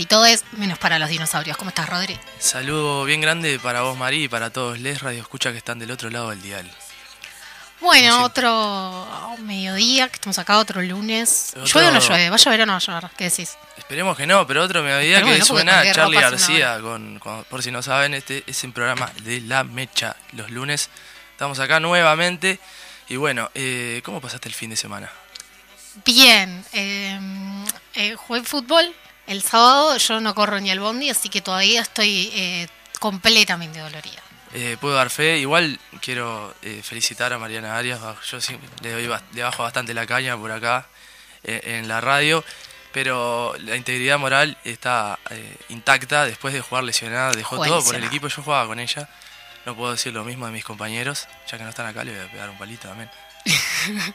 y todes, menos para los dinosaurios. ¿Cómo estás, Rodri? Saludo bien grande para vos, Marí, y para todos les radio escucha que están del otro lado del dial. Bueno, otro mediodía, que estamos acá, otro lunes. Otro- ¿Llueve o no llueve? ¿Va a llover o no va a llover? ¿Qué decís? Esperemos que no, pero otro mediodía Pero que porque suena Charlie es García, con, con- por si no saben, este es el programa de La Mecha, los lunes. Estamos acá nuevamente. Y bueno, eh, ¿cómo pasaste el fin de semana? Bien, eh, eh, jugué fútbol el sábado, yo no corro ni al bondi, así que todavía estoy eh, completamente dolorida. Eh, puedo dar fe, igual quiero eh, felicitar a Mariana Arias, yo sí, le, doy, le bajo bastante la caña por acá eh, en la radio, pero la integridad moral está eh, intacta después de jugar lesionada, dejó Juega todo por el equipo, yo jugaba con ella, no puedo decir lo mismo de mis compañeros, ya que no están acá le voy a pegar un palito también.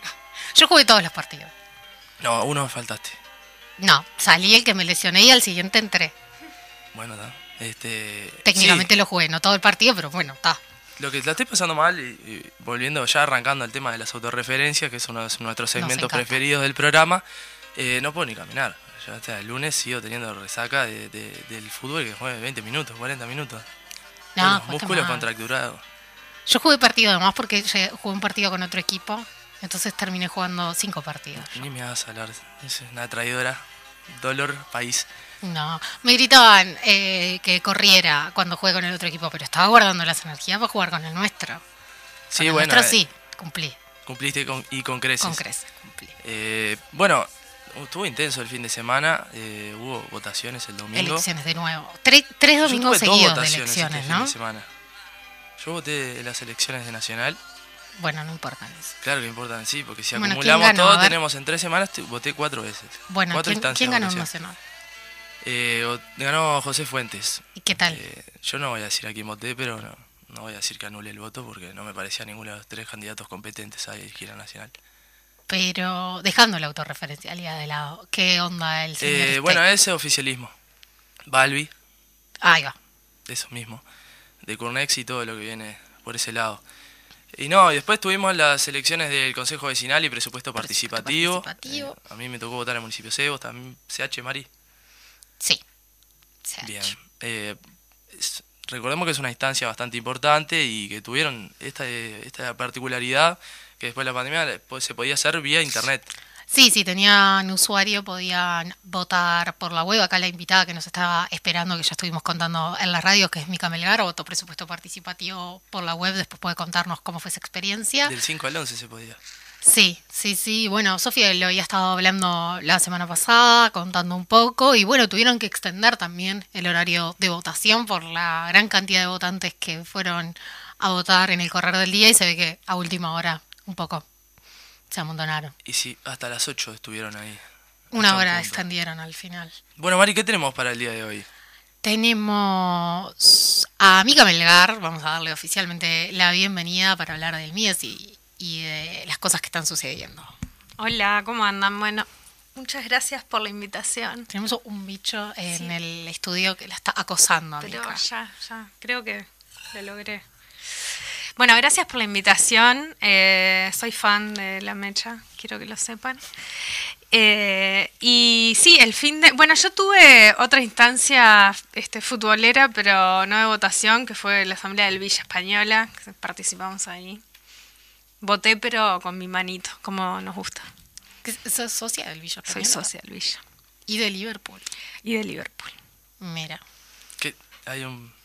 Yo jugué todos los partidos. No, uno me faltaste. No, salí el que me lesioné y al siguiente entré. Bueno, está. Este, Técnicamente sí, lo jugué, no todo el partido, pero bueno, está. Lo que la estoy pasando mal, y, y volviendo ya arrancando al tema de las autorreferencias, que es uno de nuestros segmentos preferidos del programa, eh, no puedo ni caminar. Ya hasta el lunes sigo teniendo resaca de- de- del fútbol que juegue 20 minutos, 40 minutos. No, Los jugaste músculos contracturados. Yo jugué partido además porque jugué un partido con otro equipo, entonces terminé jugando cinco partidos. Ni me hagas hablar, es una traidora. Dolor, país. No, me gritaban eh, que corriera cuando jugué con el otro equipo, pero estaba guardando las energías para jugar con el nuestro. Con Sí, el bueno, nuestro eh, sí, cumplí, cumpliste con- y con creces. con creces, cumplí. Eh, bueno, estuvo intenso el fin de semana, eh, hubo votaciones el domingo. Elecciones de nuevo. Tre- tres domingos seguidos de votaciones este elecciones, fin ¿no? de semana. Yo voté en las elecciones de Nacional. Bueno, no importa eso. Claro que importan, sí, porque si Bueno, ¿quién acumulamos todo, tenemos en tres semanas, voté cuatro veces. Bueno, cuatro ¿quién, instancias quién ganó en. Nacional? Eh, ganó José Fuentes. ¿Y qué tal? Eh, yo no voy a decir a quién voté, pero no, no voy a decir que anule el voto porque no me parecía ninguno de los tres candidatos competentes a dirigir a Nacional. Pero dejando la autorreferencialidad de lado, ¿qué onda el señor? Eh, este? bueno, ese oficialismo. Balbi, Ahí va. eso mismo. De Curnex y todo lo que viene por ese lado. Y no, y después tuvimos las elecciones del Consejo Vecinal y Presupuesto Participativo. participativo. Eh, a mí me tocó votar en el municipio Cebos, también CH Mari. Sí. Ha Bien. Eh, es- recordemos que es una instancia bastante importante y que tuvieron esta, esta particularidad que después de la pandemia pues, se podía hacer vía internet. Sí, si tenían usuario podían votar por la web. Acá la invitada que nos estaba esperando, que ya estuvimos contando en las radios, que es Mica Melgar, votó presupuesto participativo por la web. Después puede contarnos cómo fue esa experiencia. Del 5 al 11 se podía. Sí, sí, sí. Bueno, Sofía lo había estado hablando la semana pasada, contando un poco. Y bueno, tuvieron que extender también el horario de votación por la gran cantidad de votantes que fueron a votar en el correr del día. Y se ve que a última hora un poco se amontonaron. Y sí, hasta las 8 estuvieron ahí. Una hora punto. extendieron al final. Bueno, Mari, ¿qué tenemos para el día de hoy? Tenemos a Mica Melgar, vamos a darle oficialmente la bienvenida para hablar del MIES y, y de las cosas que están sucediendo. Hola, ¿cómo andan? Bueno, muchas gracias por la invitación. Tenemos un bicho en Sí. el estudio que la está acosando Pero Mica. ya, ya, creo que lo logré. Bueno, gracias por la invitación. Eh, soy fan de La Mecha, quiero que lo sepan. Eh, y sí, el fin de... Bueno, yo tuve otra instancia este, futbolera, pero no de votación, que fue la Asamblea del Villa Española, que participamos ahí. Voté, pero con mi manito, como nos gusta. Que ¿Sos socia del Villa Soy Española? socia del Villa. Y de Liverpool. Y de Liverpool. Mira. ¿Qué? Hay un...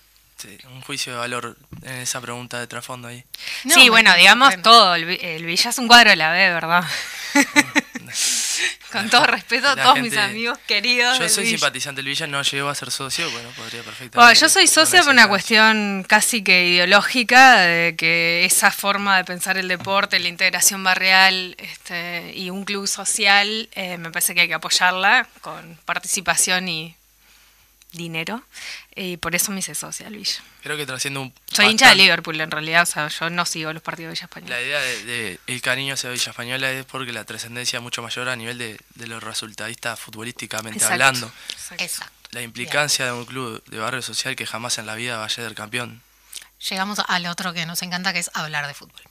este, un juicio de valor en esa pregunta de trasfondo ahí. No, sí, bueno, digamos todo. El, el Villa es un cuadro de la B, ¿verdad? Con todo respeto a todos mis amigos queridos. Yo del soy Villa. simpatizante del Villa, no llego a ser socio, bueno, podría perfectamente. Bueno, yo soy no socia por una cuestión casi que ideológica, de que esa forma de pensar el deporte, la integración barrial este, y un club social, eh, me parece que hay que apoyarla con participación y dinero. Y por eso me hice socia Villa. Creo que trasciende un. Soy hincha de Liverpool en realidad, o sea, yo no sigo los partidos de Villa Española. La idea de, de el cariño hacia Villa Española es porque la trascendencia es mucho mayor a nivel de, de los resultadistas futbolísticamente Exacto. hablando. Exacto. Exacto. La implicancia de un club de barrio social que jamás en la vida va a ser campeón. Llegamos al otro que nos encanta, que es hablar de fútbol.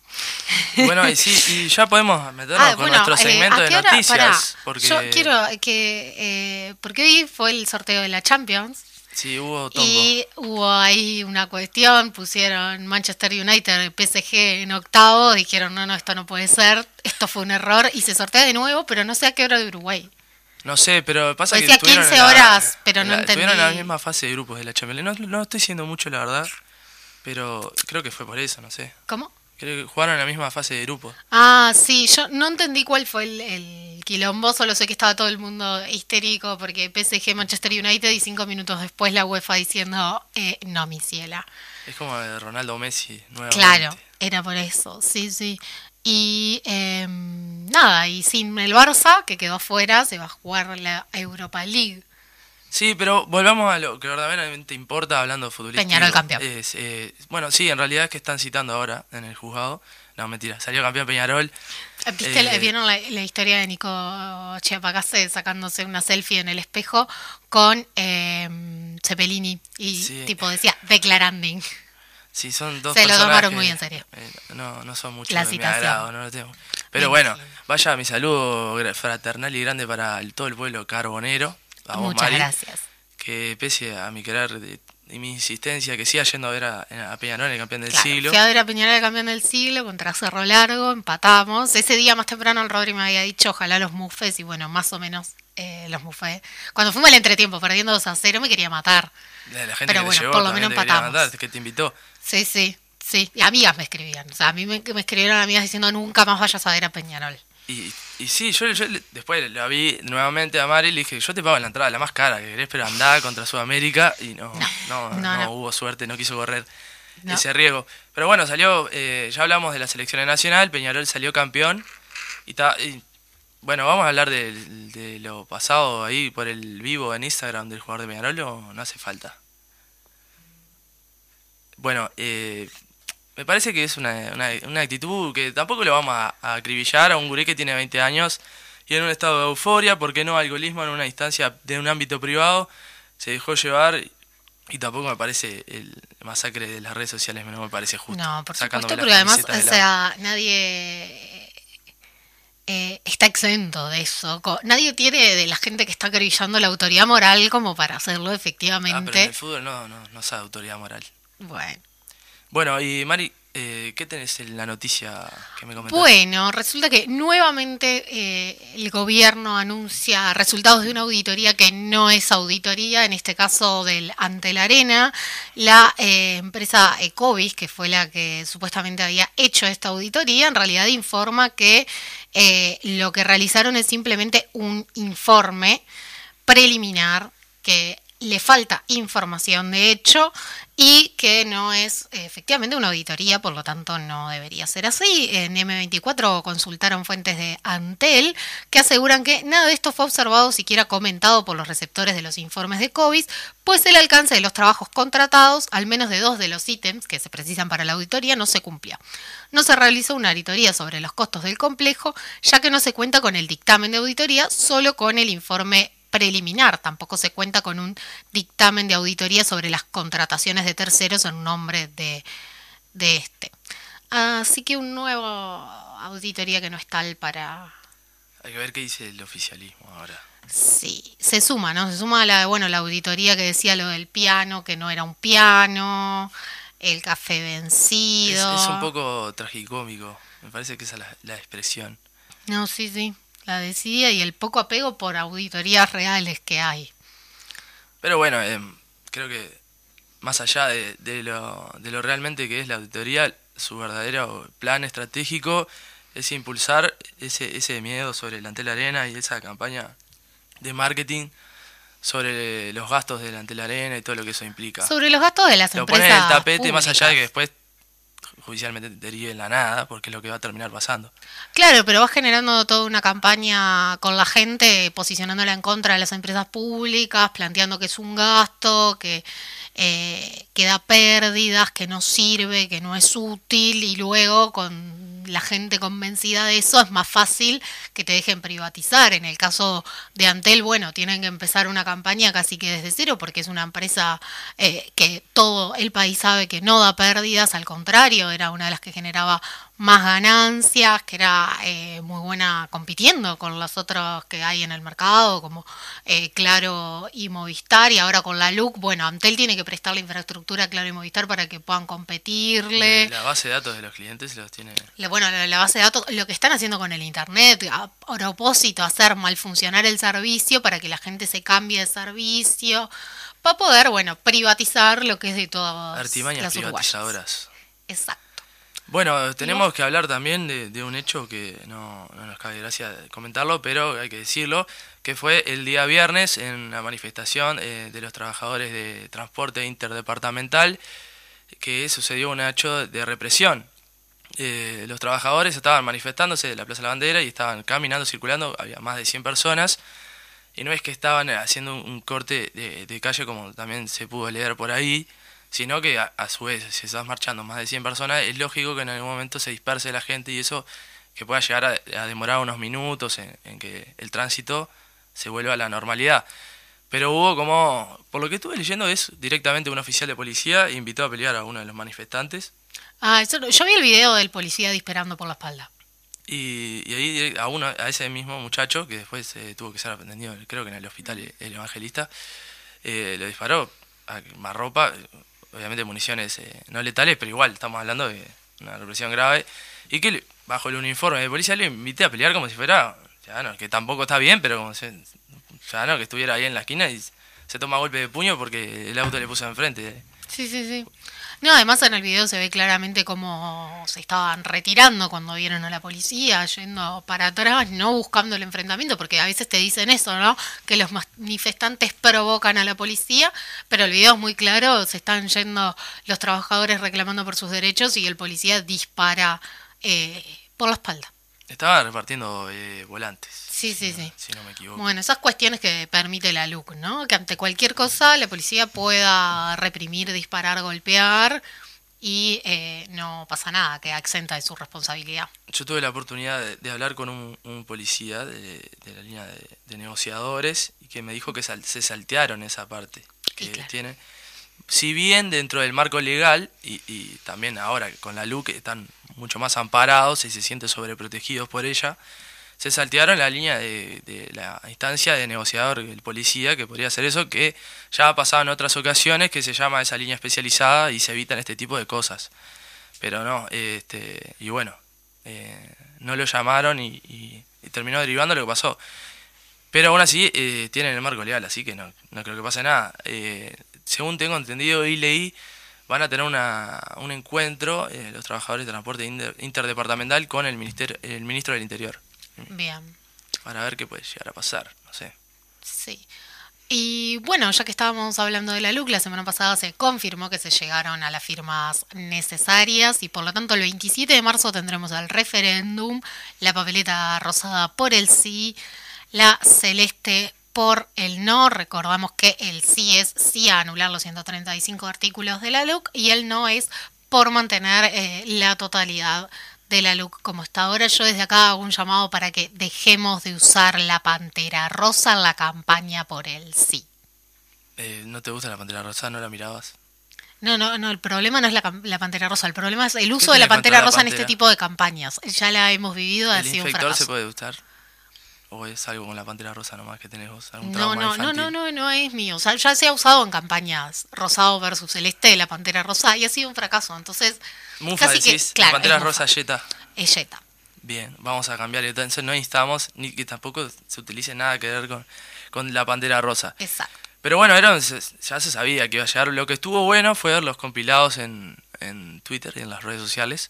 Bueno, y sí, y ya podemos meternos Ah, con bueno, nuestro eh, segmento ¿a de hora? noticias. Pará, porque Yo quiero que. eh, porque hoy fue el sorteo de la Champions. sí, hubo. Y hubo ahí una cuestión, pusieron Manchester United, PSG en octavo, dijeron, no, no, esto no puede ser, esto fue un error, y se sortea de nuevo, pero no sé a qué hora de Uruguay. No sé, pero pasa Pues que decía estuvieron 15 en la- horas, pero no la- Estuvieron en la entendí. misma fase de grupos de la Champions. No, no estoy diciendo mucho, la verdad, pero creo que fue por eso, no sé. ¿Cómo? Creo que jugaron en la misma fase de grupos. Ah, sí, yo no entendí cuál fue el, el quilombo, solo sé que estaba todo el mundo histérico porque PSG, Manchester United y cinco minutos después la UEFA diciendo, eh, no, mi ciela. Es como de Ronaldo Messi nuevamente. Claro, era por eso, sí, sí. Y em, nada, y sin el Barça, que quedó fuera, se va a jugar la Europa League. Sí, pero volvamos a lo que verdaderamente importa hablando de futbolístico. Peñarol campeón. Es, eh, bueno, sí, en realidad es que están citando ahora en el juzgado. No, mentira, salió campeón Peñarol. ¿Viste, la- Eh, ¿Vieron la, la historia de Nico Chiapacase sacándose una selfie en el espejo con em, Cepelini? Y Sí. tipo decía, declaranding. Sí, son dos Se lo tomaron que, muy en serio. eh, no, no son mucho La citación. agrado, no lo tengo. Pero bueno, vaya mi saludo fraternal y grande para el- todo el pueblo carbonero. A vos, Muchas Mari, gracias. Que pese a mi querer y mi insistencia, que siga yendo a ver a, a Peñarol, el campeón del Claro, siglo. Fui a ver a Peñarol campeón del siglo contra Cerro Largo, empatamos. Ese día más temprano el Rodri me había dicho ojalá los mufes y bueno, más o menos eh, los mufé. Cuando fuimos al entretiempo perdiendo 2 a 0 me quería matar. La, la gente Pero que bueno, te llevó, por lo menos empatamos. que te invitó. Sí, sí, sí. Y amigas me escribían. O sea, a mí me, me escribieron amigas diciendo nunca más vayas a ver a Peñarol. Y, y sí, yo, después la vi nuevamente a Mari y le dije, yo te pago la entrada, la más cara que querés, pero andá contra Sudamérica y no, no, no, no, no. hubo suerte, no quiso correr ese riesgo. Pero bueno, salió, eh, ya hablamos de la selección nacional, Peñarol salió campeón y, ta- y, bueno, vamos a hablar de, de lo pasado ahí por el vivo en Instagram del jugador de Peñarol o no hace falta. Bueno, eh, me parece que es una, una, una actitud que tampoco lo vamos a, a acribillar a un gurí que tiene 20 años y en un estado de euforia, porque no alcoholismo en una instancia de un ámbito privado, se dejó llevar y, tampoco me parece el masacre de las redes sociales, no me parece justo. No, por supuesto, porque además, o sea, nadie eh, está exento de eso. Nadie tiene de la gente que está acribillando la autoridad moral como para hacerlo Ah, pero en efectivamente. el fútbol no, no, no sabe autoridad moral. bueno. Bueno, y Mari, eh, ¿qué tenés en la noticia que me comentaste? Bueno, resulta que nuevamente eh, el gobierno anuncia resultados de una auditoría que no es auditoría, en este caso del ante la arena. La eh, empresa Ecovis, que fue la que supuestamente había hecho esta auditoría, en realidad informa que eh, lo que realizaron es simplemente un informe preliminar que le falta información de hecho y que no es efectivamente una auditoría, por lo tanto no debería ser así. En M24 consultaron fuentes de Antel que aseguran que nada de esto fue observado siquiera comentado por los receptores de los informes de COVID, pues el alcance de los trabajos contratados, al menos de dos de los ítems que se precisan para la auditoría, no se cumplió. No se realizó una auditoría sobre los costos del complejo, ya que no se cuenta con el dictamen de auditoría, solo con el informe preliminar. Tampoco se cuenta con un dictamen de auditoría sobre las contrataciones de terceros en nombre de, de este. Así que un nuevo auditoría que no es tal para... Hay que ver qué dice el oficialismo ahora. Sí, se suma, ¿no? Se suma a la, bueno, la auditoría que decía lo del piano, que no era un piano, el café Es, vencido. es un poco tragicómico, me parece que esa es la, la expresión. No, sí, sí, la decía y el poco apego por auditorías reales que hay. Pero bueno, em, creo que más allá de, de lo, de lo realmente que es la auditoría, su verdadero plan estratégico es impulsar ese, ese miedo sobre el Antel Arena y esa campaña de marketing sobre los gastos del Antel Arena y todo lo que eso implica. Sobre los gastos de las lo empresas. ponen en el tapete más allá de que después judicialmente derive en la nada, porque es lo que va a terminar pasando. Claro, pero vas generando toda una campaña con la gente, posicionándola en contra de las empresas públicas, planteando que es un gasto, que, eh, que da pérdidas, que no sirve, que no es útil, y luego con la gente convencida de eso es más fácil que te dejen privatizar. En el caso de Antel, bueno, tienen que empezar una campaña casi que desde cero, porque es una empresa eh, que todo el país sabe que no da pérdidas, al contrario, era una de las que generaba más ganancias, que era eh, muy buena compitiendo con las otras que hay en el mercado, como eh, Claro y Movistar, y ahora con la LUC, bueno, Antel tiene que prestar la infraestructura a Claro y Movistar para que puedan competirle. La base de datos de los clientes los tiene... La- Bueno, la, la base de datos, lo que están haciendo con el Internet, a propósito, hacer mal funcionar el servicio para que la gente se cambie de servicio, para poder, bueno, privatizar lo que es de todas Artimañas las uruguayas. privatizadoras. Exacto. Bueno, tenemos que hablar también de, de un hecho que no, no nos cabe gracia comentarlo, pero hay que decirlo, que fue el día viernes en la manifestación eh, de los trabajadores de transporte interdepartamental, que sucedió un hecho de represión. Eh, los trabajadores estaban manifestándose de la Plaza de la Bandera y estaban caminando, circulando, había más de 100 personas, y no es que estaban haciendo un, corte de, de calle como también se pudo leer por ahí, sino que a, a su vez, si estás marchando más de 100 personas, es lógico que en algún momento se disperse la gente y eso que pueda llegar a, a demorar unos minutos en, en que el tránsito se vuelva a la normalidad. Pero hubo como, por lo que estuve leyendo, es directamente un oficial de policía invitó a pelear a uno de los manifestantes Ah, eso yo vi el video del policía disparando por la espalda. y, y ahí a uno, a ese mismo muchacho que después eh, tuvo que ser atendido, creo que en el hospital el, el evangelista, eh, le disparó a más ropa, obviamente municiones eh, no letales, pero igual estamos hablando de una represión grave y que bajo el uniforme de policía le invité a pelear como si fuera, ya no, que tampoco está bien, pero como si, ya no, que estuviera ahí en la esquina y se toma golpe de puño porque el auto le puso enfrente. Sí, sí, sí. No, además en el video se ve claramente cómo se estaban retirando cuando vieron a la policía, yendo para atrás, no buscando el enfrentamiento, porque a veces te dicen eso, ¿no? Que los manifestantes provocan a la policía, pero el video es muy claro, se están yendo los trabajadores reclamando por sus derechos y el policía dispara eh, por la espalda. Estaba repartiendo eh, volantes. Sí, sí, si no- sí. Si no me equivoco. Bueno, esas cuestiones que permite la LUC, ¿no? Que ante cualquier cosa la policía pueda reprimir, disparar, golpear y eh, no pasa nada, queda exenta de su responsabilidad. Yo tuve la oportunidad de, de hablar con un, un policía de, de la línea de, de negociadores y que me dijo que sal- se saltearon esa parte que claro. tienen. Si bien dentro del marco legal y, también ahora con la LUC están mucho más amparados y se sienten sobreprotegidos por ella, se saltearon la línea de, la instancia de negociador, el policía, que podría hacer eso, que ya ha pasado en otras ocasiones, que se llama esa línea especializada y se evitan este tipo de cosas. Pero no, este, y bueno, eh, no lo llamaron y, y- y terminó derivando lo que pasó. Pero aún así eh, tienen el marco legal, así que no, no creo que pase nada. Eh, según tengo entendido y leí, van a tener una, un encuentro eh, los trabajadores de transporte inter- interdepartamental con el, ministerio, el ministro del Interior, Bien, para ver qué puede llegar a pasar, no sé. sí. Y bueno, ya que estábamos hablando de la LUC, la semana pasada se confirmó que se llegaron a las firmas necesarias y por lo tanto el 27 de marzo tendremos el referéndum, la papeleta rosada por el sí, la celeste por el no. Recordamos que el sí es sí a anular los 135 artículos de la LUC y el no es por mantener eh, la totalidad de la LUC como está ahora. Yo desde acá hago un llamado para que dejemos de usar la pantera rosa en la campaña por el sí. Eh, ¿No te gusta la pantera rosa? ¿No la mirabas? No, no, no, el problema no es la, pantera rosa, el problema es el uso de la pantera la rosa en este tipo de campañas. Ya la hemos vivido, ha ¿El sido un infector se fracaso. puede gustar? ¿O es algo con la pantera rosa nomás que tenés vos? ¿Algún No, no, no, infantil? no, no, no es mío. O sea, ya se ha usado en campañas rosado versus celeste, la pantera rosa, y ha sido un fracaso. Entonces, Mufa casi que, decís, claro, la pantera es rosa Mufa. yeta. es Jetta. Bien, vamos a cambiar. Entonces no necesitamos ni que tampoco se utilice nada que ver con, con la pantera rosa. Exacto. Pero bueno, era, ya se sabía que iba a llegar. Lo que estuvo bueno fue ver los compilados en, en Twitter y en las redes sociales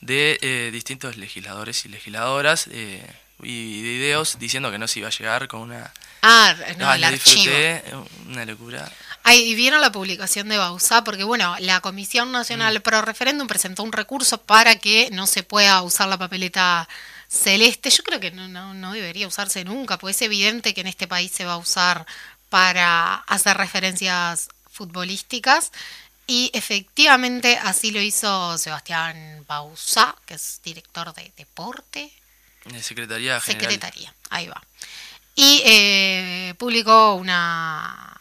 de eh, distintos legisladores y legisladoras eh, y videos diciendo que no se iba a llegar con una... Ah, no, Ah, el lo archivo. una locura. Ay, ¿y vieron la publicación de Bausá? Porque, bueno, la Comisión Nacional Mm. Pro Referéndum presentó un recurso para que no se pueda usar la papeleta celeste. Yo creo que no, no, no debería usarse nunca, porque es evidente que en este país se va a usar para hacer referencias futbolísticas. Y efectivamente así lo hizo Sebastián Bausá, que es director de deporte. De Secretaría General. Secretaría, ahí va. Y eh, publicó una,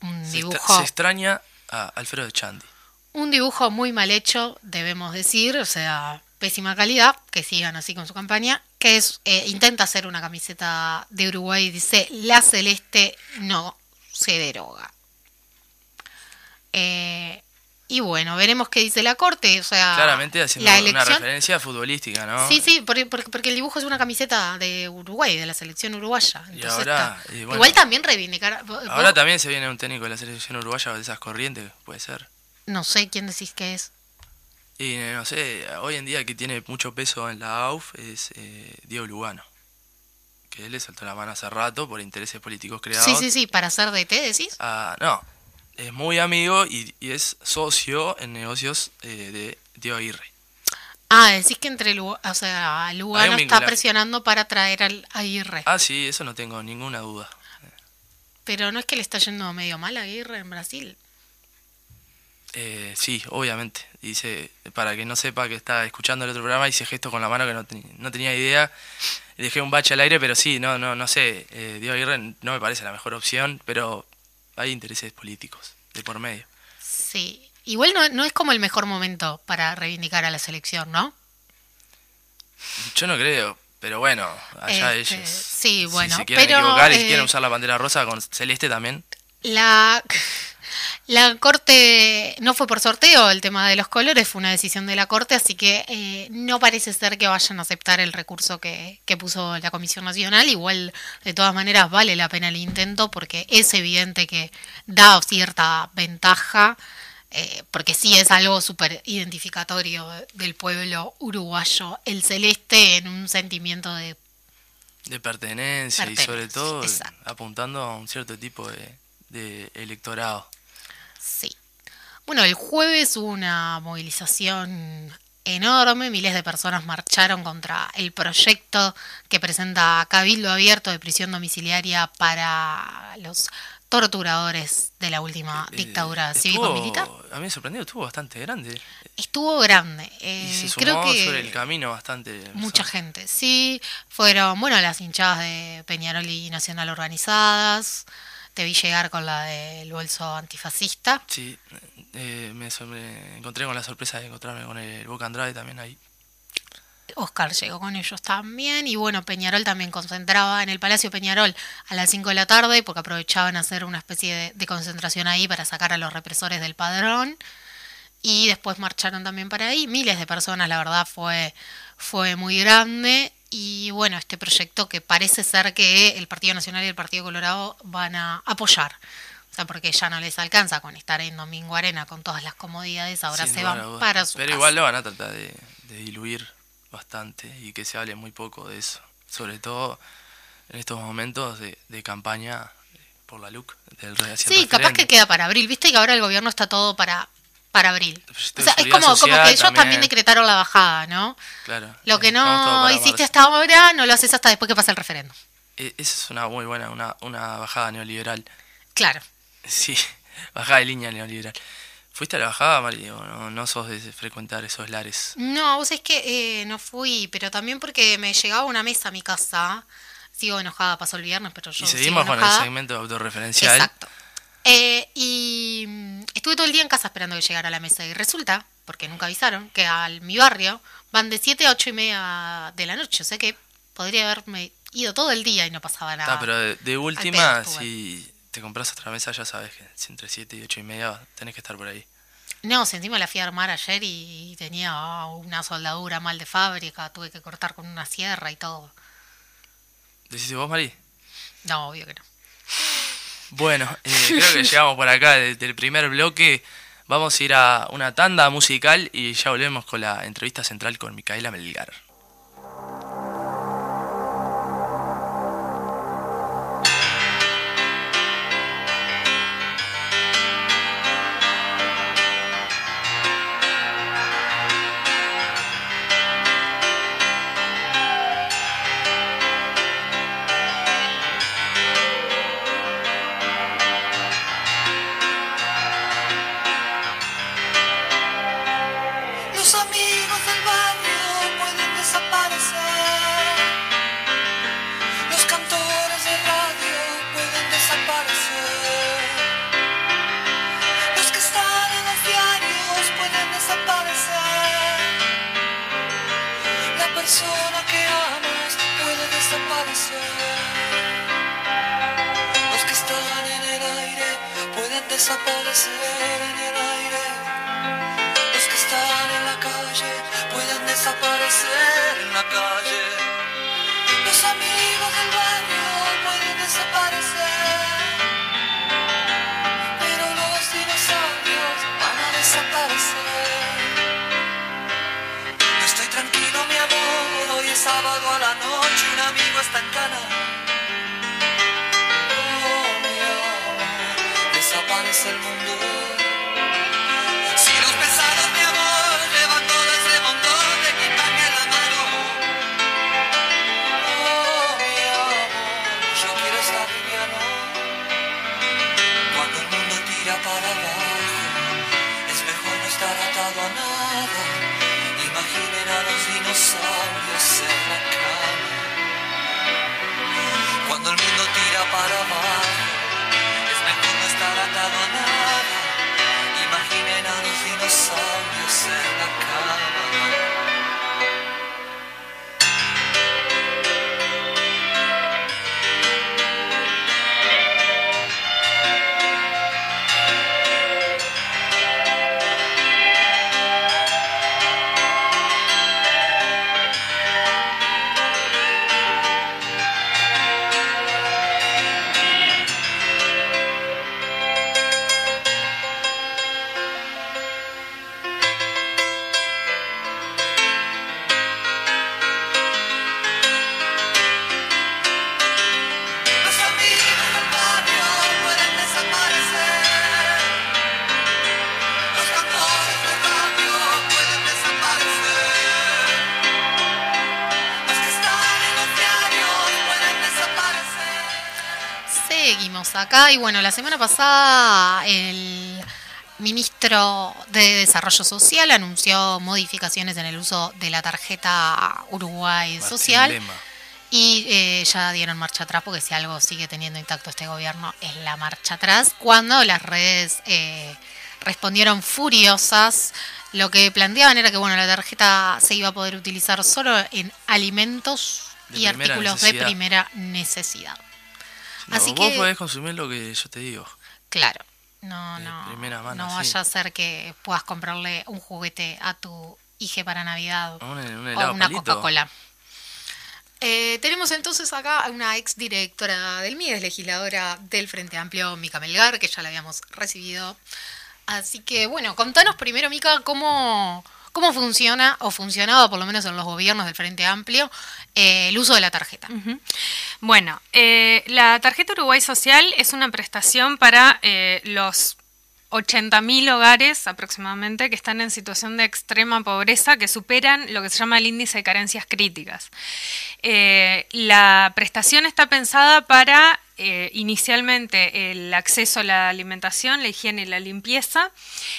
un dibujo se extraña a Alfredo Chandi. un dibujo muy mal hecho, debemos decir, o sea, pésima calidad, que sigan así con su campaña, que es, eh, intenta hacer una camiseta de Uruguay, dice, la celeste no se deroga. Eh, y bueno, veremos qué dice la corte, o sea, Claramente haciendo la una elección... referencia futbolística, ¿no? Sí, sí, porque, porque- el dibujo es una camiseta de Uruguay, de la selección uruguaya. Y Entonces ahora, está- y bueno, Igual también reivindicar... Ahora vos- también se viene un técnico de la selección uruguaya de esas corrientes, puede ser. No sé quién decís que es. Y eh, no sé, hoy en día que tiene mucho peso en la AUF es eh, Diego Lugano. Que él le saltó la mano hace rato por intereses políticos creados. Sí, sí, sí, para hacer DT, decís. Ah, no, es muy amigo y, y es socio en negocios eh, de Diego Aguirre. Ah, decís que entre Lu- o sea, Lugano está presionando para traer al Aguirre. Ah, sí, eso no tengo ninguna duda. Pero no es que le está yendo medio mal a Aguirre en Brasil. Eh, sí, obviamente. Dice, para que no sepa que está escuchando el otro programa, hice gesto con la mano que no, no tenía idea. Dejé un bache al aire, pero sí, no, no, no sé. Eh, Diego Aguirre no me parece la mejor opción, pero hay intereses políticos de por medio. Sí. Igual no, no es como el mejor momento para reivindicar a la selección, ¿no? Yo no creo, pero bueno, allá Este, ellos. sí, bueno, Si se quieren pero, equivocar y si eh, quieren usar la bandera rosa con celeste también. La, la corte no fue por sorteo el tema de los colores, fue una decisión de la corte, así que eh, no parece ser que vayan a aceptar el recurso que, que puso la Comisión Nacional. Igual, de todas maneras, vale la pena el intento porque es evidente que da cierta ventaja, eh, porque sí es algo súper identificatorio del pueblo uruguayo, el celeste en un sentimiento de De pertenencia, y sobre todo exacto. apuntando a un cierto tipo de, de electorado. Sí. Bueno, el jueves hubo una movilización enorme, miles de personas marcharon contra el proyecto que presenta Cabildo Abierto de prisión domiciliaria para los torturadores de la última Eh, dictadura estuvo- cívico-militar. A mí me sorprendió, estuvo bastante grande. Estuvo grande. Y eh, se sumó creo que sobre el camino bastante. mucha gente. Sí, fueron, bueno, las hinchadas de Peñarol y Nacional organizadas. Te vi llegar con la del bolso antifascista. Sí, eh, me, encontré con la sorpresa de encontrarme con el Boca Andrade también ahí. Oscar llegó con ellos también y bueno, Peñarol también concentraba en el Palacio Peñarol a las 5 de la tarde porque aprovechaban a hacer una especie de, de concentración ahí para sacar a los represores del padrón y después marcharon también para ahí, miles de personas, la verdad fue, fue muy grande y bueno, este proyecto que parece ser que el Partido Nacional y el Partido Colorado van a apoyar. O sea, porque ya no les alcanza con estar en Domingo Arena con todas las comodidades, ahora Sin se van para su Pero casa. igual lo van a tratar de, de diluir bastante y que se hable muy poco de eso. Sobre todo en estos momentos de, de campaña por la LUC del Sí, capaz que queda para abril. Viste que ahora el gobierno está todo para, para abril. Proyecto O sea, es como, como que ellos también. también. decretaron la bajada, ¿no? Claro. Lo que no hiciste hasta ahora, no lo haces hasta después que pasa el referéndum. Eh, Esa es una muy buena, una, una bajada neoliberal. Claro. Sí, bajada de línea neoliberal. ¿Fuiste a la bajada, Mario? No, no sos de frecuentar esos lares. No, vos es que eh, no fui, pero también porque me llegaba una mesa a mi casa. Sigo enojada, pasó el viernes, pero yo y sigo seguimos con el segmento autorreferencial. Exacto. Eh, y mm, estuve todo el día en casa esperando que llegara la mesa. Y resulta, porque nunca avisaron, que a mi barrio van de 7 a 8 y media de la noche. O sea que podría haberme ido todo el día y no pasaba nada. Está, pero de, última, si te compras otra mesa, ya sabes que entre 7 y 8 y media tenés que estar por ahí. No, si encima la fui a armar ayer y tenía ah, una soldadura mal de fábrica. Tuve que cortar con una sierra y todo. ¿Decís vos, Mari? No, obvio que no. Bueno, eh, creo que llegamos por acá desde el primer bloque. Vamos a ir a una tanda musical y ya volvemos con la entrevista central con Micaela Melgar. Acá. Y bueno, la semana pasada el ministro de Desarrollo Social anunció modificaciones en el uso de la tarjeta Uruguay Martín Social. Lema. y eh, ya dieron marcha atrás porque si algo sigue teniendo intacto este gobierno es la marcha atrás cuando las redes eh, respondieron furiosas. Lo que planteaban era que bueno la tarjeta se iba a poder utilizar solo en alimentos De y artículos de primera necesidad No, Así vos que- podés consumir lo que yo te digo. Claro. No, De no. mano, no sí. vaya a ser que puedas comprarle un juguete a tu hija para Navidad Un, un o una. Coca-Cola. Eh, tenemos entonces acá a una ex directora del MIDES, legisladora del Frente Amplio, Mica Melgar, que ya la habíamos recibido. Así que, bueno, contanos primero, Mica, cómo, cómo funciona, o funcionaba por lo menos en los gobiernos del Frente Amplio, eh, el uso de la tarjeta. Bueno, eh, la tarjeta Uruguay Social es una prestación para eh, los 80.000 hogares aproximadamente que están en situación de extrema pobreza, que superan lo que se llama el índice de carencias críticas. Eh, la prestación está pensada para eh, inicialmente el acceso a la alimentación, la higiene y la limpieza,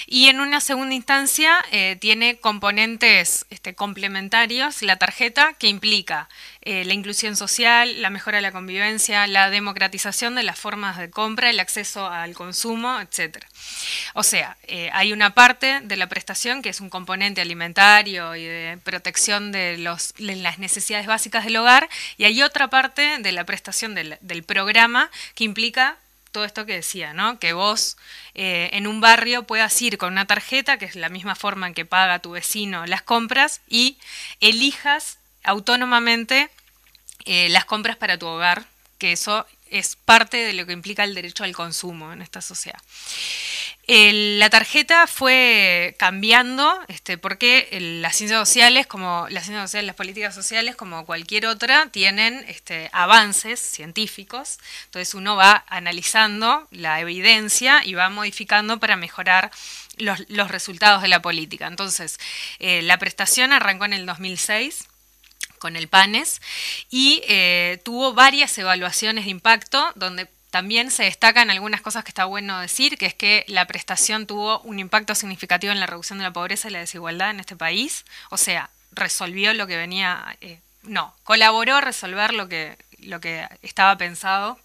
y en una segunda instancia eh, tiene componentes este, complementarios, la tarjeta, que implica eh, la inclusión social, la mejora de la convivencia, la democratización de las formas de compra, el acceso al consumo, etc. O sea, eh, hay una parte de la prestación que es un componente alimentario y de protección de, los, de las necesidades básicas del hogar, y hay otra parte de la prestación del, del programa que implica todo esto que decía, ¿no? Que vos eh, en un barrio puedas ir con una tarjeta, que es la misma forma en que paga tu vecino las compras, y elijas autónomamente eh, las compras para tu hogar, que eso es parte de lo que implica el derecho al consumo en esta sociedad. la tarjeta fue cambiando este, porque las ciencias sociales, como las ciencias sociales, las políticas sociales, como cualquier otra, tienen este, avances científicos. Entonces uno va analizando la evidencia y va modificando para mejorar los, resultados de la política. Entonces, eh, la prestación arrancó en el 2006 con el PANES y eh, tuvo varias evaluaciones de impacto donde también se destacan algunas cosas que está bueno decir, que es que la prestación tuvo un impacto significativo en la reducción de la pobreza y la desigualdad en este país, o sea, resolvió lo que venía, eh, no, colaboró a resolver lo que, lo que estaba pensado.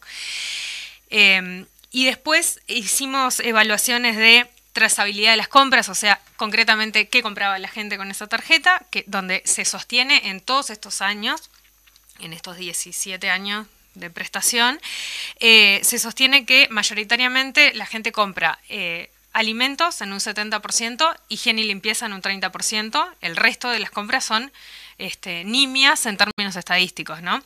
y después hicimos evaluaciones de trazabilidad de las compras, o sea, concretamente qué compraba la gente con esa tarjeta, que, donde se sostiene en todos estos años, en estos 17 años de prestación, eh, se sostiene que mayoritariamente la gente compra eh, alimentos en un 70%, higiene y limpieza en un 30%, el resto de las compras son este, nimias en términos estadísticos, ¿no?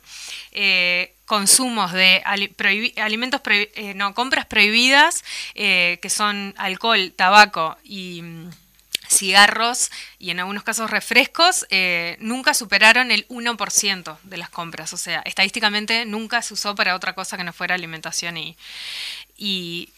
Eh, consumos de alimentos, eh, no, compras prohibidas, eh, que son alcohol, tabaco y mm, cigarros y en algunos casos refrescos, nunca superaron el 1% de las compras. O sea, estadísticamente nunca se usó para otra cosa que no fuera alimentación y, y,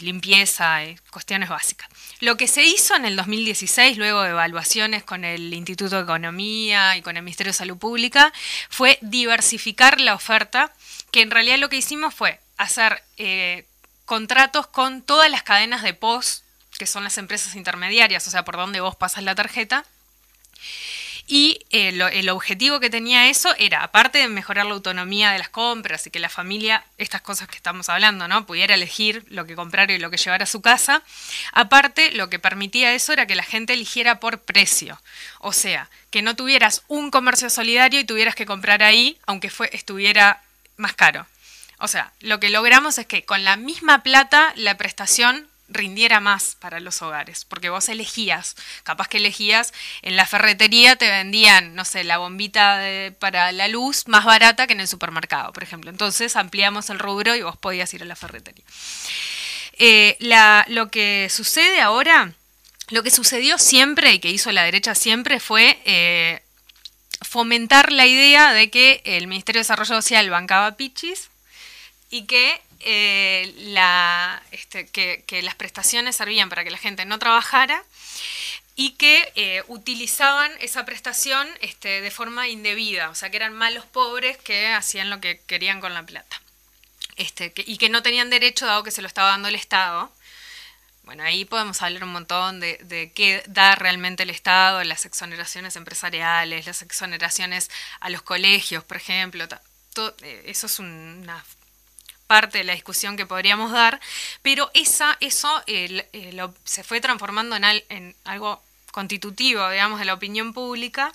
limpieza, y cuestiones básicas. Lo que se hizo en el 2016, luego de evaluaciones con el Instituto de Economía y con el Ministerio de Salud Pública, fue diversificar la oferta, que en realidad lo que hicimos fue hacer eh, contratos con todas las cadenas de POS, que son las empresas intermediarias, o sea, por donde vos pasas la tarjeta, y eh, el objetivo que tenía eso era, aparte de mejorar la autonomía de las compras y que la familia, estas cosas que estamos hablando, ¿no? pudiera elegir lo que comprar y lo que llevar a su casa, aparte lo que permitía eso era que la gente eligiera por precio. O sea, que no tuvieras un comercio solidario y tuvieras que comprar ahí, aunque fue, estuviera más caro. O sea, lo que logramos es que con la misma plata la prestación rindiera más para los hogares, porque vos elegías, capaz que elegías, en la ferretería te vendían, no sé, la bombita para la luz más barata que en el supermercado, por ejemplo. Entonces ampliamos el rubro y vos podías ir a la ferretería. Eh, lo que sucede ahora, lo que sucedió siempre y que hizo la derecha siempre fue eh, fomentar la idea de que el Ministerio de Desarrollo Social bancaba pichis y que eh, este, que, las prestaciones servían para que la gente no trabajara y que eh, utilizaban esa prestación este, de forma indebida, o sea que eran malos pobres que hacían lo que querían con la plata. Este, y que no tenían derecho dado que se lo estaba dando el Estado. Bueno, ahí podemos hablar un montón de, de, qué da realmente el Estado, las exoneraciones empresariales, las exoneraciones a los colegios, por ejemplo. Eh, eso es una parte de la discusión que podríamos dar, pero esa, eso eh, se fue transformando en, en algo constitutivo, digamos, de la opinión pública.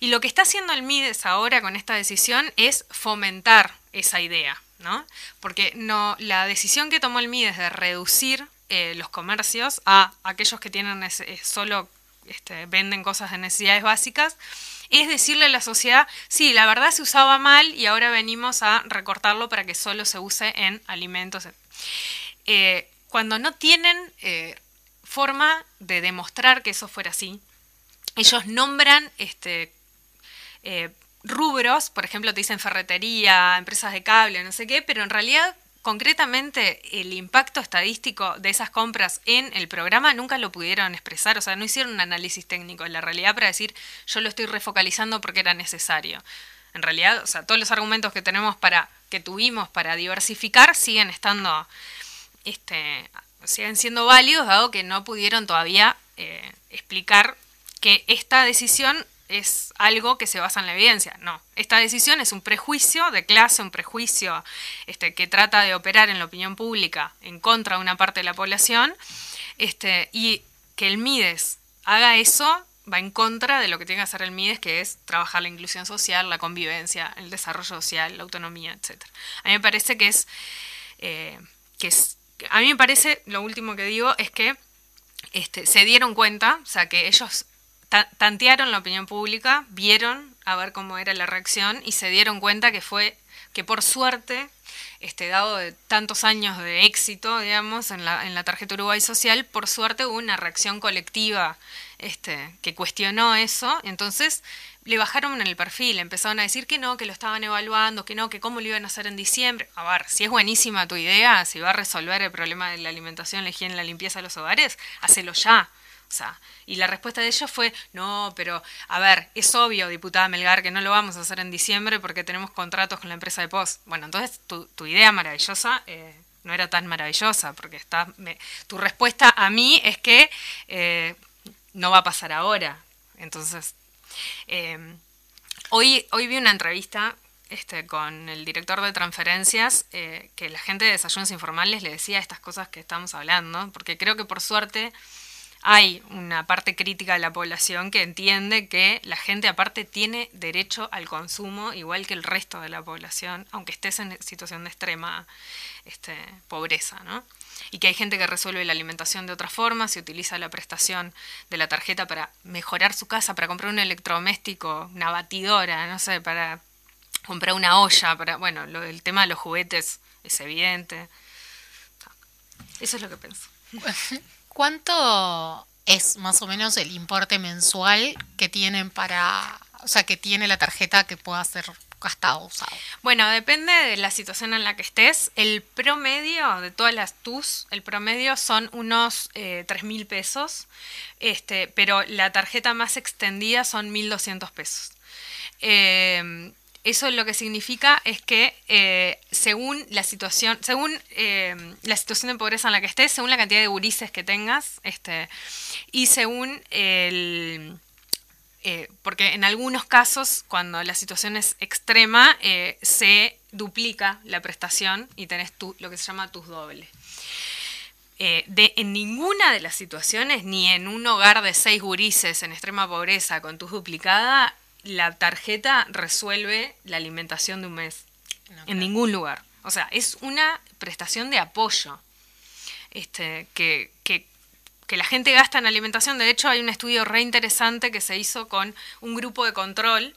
Y lo que está haciendo el MIDES ahora con esta decisión es fomentar esa idea, ¿no? Porque no, la decisión que tomó el MIDES de reducir eh, los comercios a aquellos que tienen solo este, venden cosas de necesidades básicas, es decirle a la sociedad, sí, la verdad se usaba mal y ahora venimos a recortarlo para que solo se use en alimentos. Eh, cuando no tienen eh, forma de demostrar que eso fuera así, ellos nombran este, eh, rubros, por ejemplo, te dicen ferretería, empresas de cable, no sé qué, pero en realidad concretamente el impacto estadístico de esas compras en el programa nunca lo pudieron expresar, o sea, no hicieron un análisis técnico en la realidad para decir yo lo estoy refocalizando porque era necesario. En realidad, o sea, todos los argumentos que tenemos para que tuvimos para diversificar siguen estando este siguen siendo válidos dado que no pudieron todavía eh, explicar que esta decisión es algo que se basa en la evidencia. No, esta decisión es un prejuicio de clase, un prejuicio este, que trata de operar en la opinión pública en contra de una parte de la población, este, y que el MIDES haga eso va en contra de lo que tiene que hacer el MIDES, que es trabajar la inclusión social, la convivencia, el desarrollo social, la autonomía, etc. A mí me parece que es, eh, que es, a mí me parece, lo último que digo es que este, se dieron cuenta, o sea, que ellos tantearon la opinión pública, vieron a ver cómo era la reacción y se dieron cuenta que fue que por suerte, este, dado de tantos años de éxito, digamos, en la, en la tarjeta Uruguay Social, por suerte hubo una reacción colectiva este, que cuestionó eso, entonces le bajaron en el perfil, empezaron a decir que no, que lo estaban evaluando, que no, que cómo lo iban a hacer en diciembre. A ver, si es buenísima tu idea, si va a resolver el problema de la alimentación, la higiene, la limpieza de los hogares, hacelo ya. Y la respuesta de ellos fue, no, pero a ver, es obvio, diputada Melgar, que no lo vamos a hacer en diciembre porque tenemos contratos con la empresa de post. Bueno, entonces tu, tu idea maravillosa eh, no era tan maravillosa, porque está, me- tu respuesta a mí es que eh, no va a pasar ahora. Entonces, eh, hoy, hoy vi una entrevista este, con el director de transferencias que la gente de desayunos informales le decía estas cosas que estamos hablando, porque creo que por suerte hay una parte crítica de la población que entiende que la gente aparte tiene derecho al consumo igual que el resto de la población, aunque estés en situación de extrema este, pobreza, ¿no? Y que hay gente que resuelve la alimentación de otras formas y utiliza la prestación de la tarjeta para mejorar su casa, para comprar un electrodoméstico, una batidora, no sé, para comprar una olla, para, bueno, lo del tema de los juguetes es evidente. Eso es lo que pienso. ¿Cuánto es más o menos el importe mensual que tienen para, o sea, que tiene la tarjeta que pueda ser gastado usado? Bueno, depende de la situación en la que estés. El promedio de todas las TUS, el promedio son unos eh, 3 mil pesos, este, pero la tarjeta más extendida son 1.200 pesos. Eh, eso lo que significa es que eh, según la situación, según eh, la situación de pobreza en la que estés, según la cantidad de gurises que tengas, este, y según el eh, porque en algunos casos, cuando la situación es extrema, se duplica la prestación y tenés tu, lo que se llama tus dobles. De, en ninguna de las situaciones, ni en un hogar de seis gurises en extrema pobreza con tus duplicada, la tarjeta resuelve la alimentación de un mes. en ningún lugar. O sea, es una prestación de apoyo este, que, que, que la gente gasta en alimentación. De hecho, hay un estudio re interesante que se hizo con un grupo de control.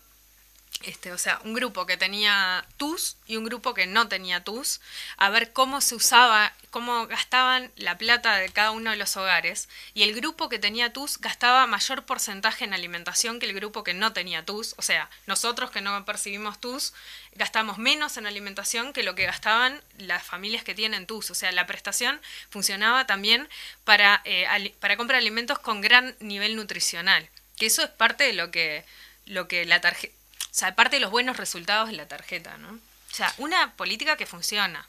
Este, o sea, un grupo que tenía TUS y un grupo que no tenía TUS, a ver cómo se usaba, cómo gastaban la plata de cada uno de los hogares. Y el grupo que tenía TUS gastaba mayor porcentaje en alimentación que el grupo que no tenía TUS. O sea, nosotros que no percibimos TUS, gastamos menos en alimentación que lo que gastaban las familias que tienen TUS. O sea, la prestación funcionaba también para, eh, para compra de alimentos con gran nivel nutricional. Que eso es parte de lo que, lo que la tarjeta... Sea, parte de los buenos resultados de la tarjeta, ¿no? O sea, una política que funciona.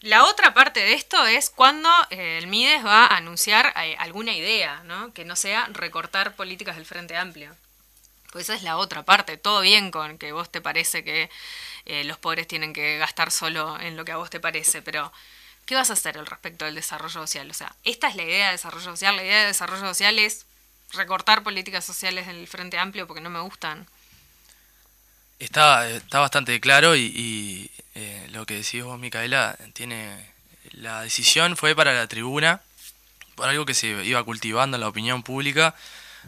La otra parte de esto es cuando eh, el MIDES va a anunciar eh, alguna idea, ¿no? Que no sea recortar políticas del Frente Amplio. Pues esa es la otra parte. Todo bien con que vos te parece que eh, los pobres tienen que gastar solo en lo que a vos te parece, pero ¿qué vas a hacer al respecto del desarrollo social? O sea, esta es la idea de desarrollo social. La idea de desarrollo social es recortar políticas sociales del Frente Amplio porque no me gustan. Está, está bastante claro y, y, eh, lo que decís vos, Micaela, tiene la decisión fue para la tribuna, por algo que se iba cultivando en la opinión pública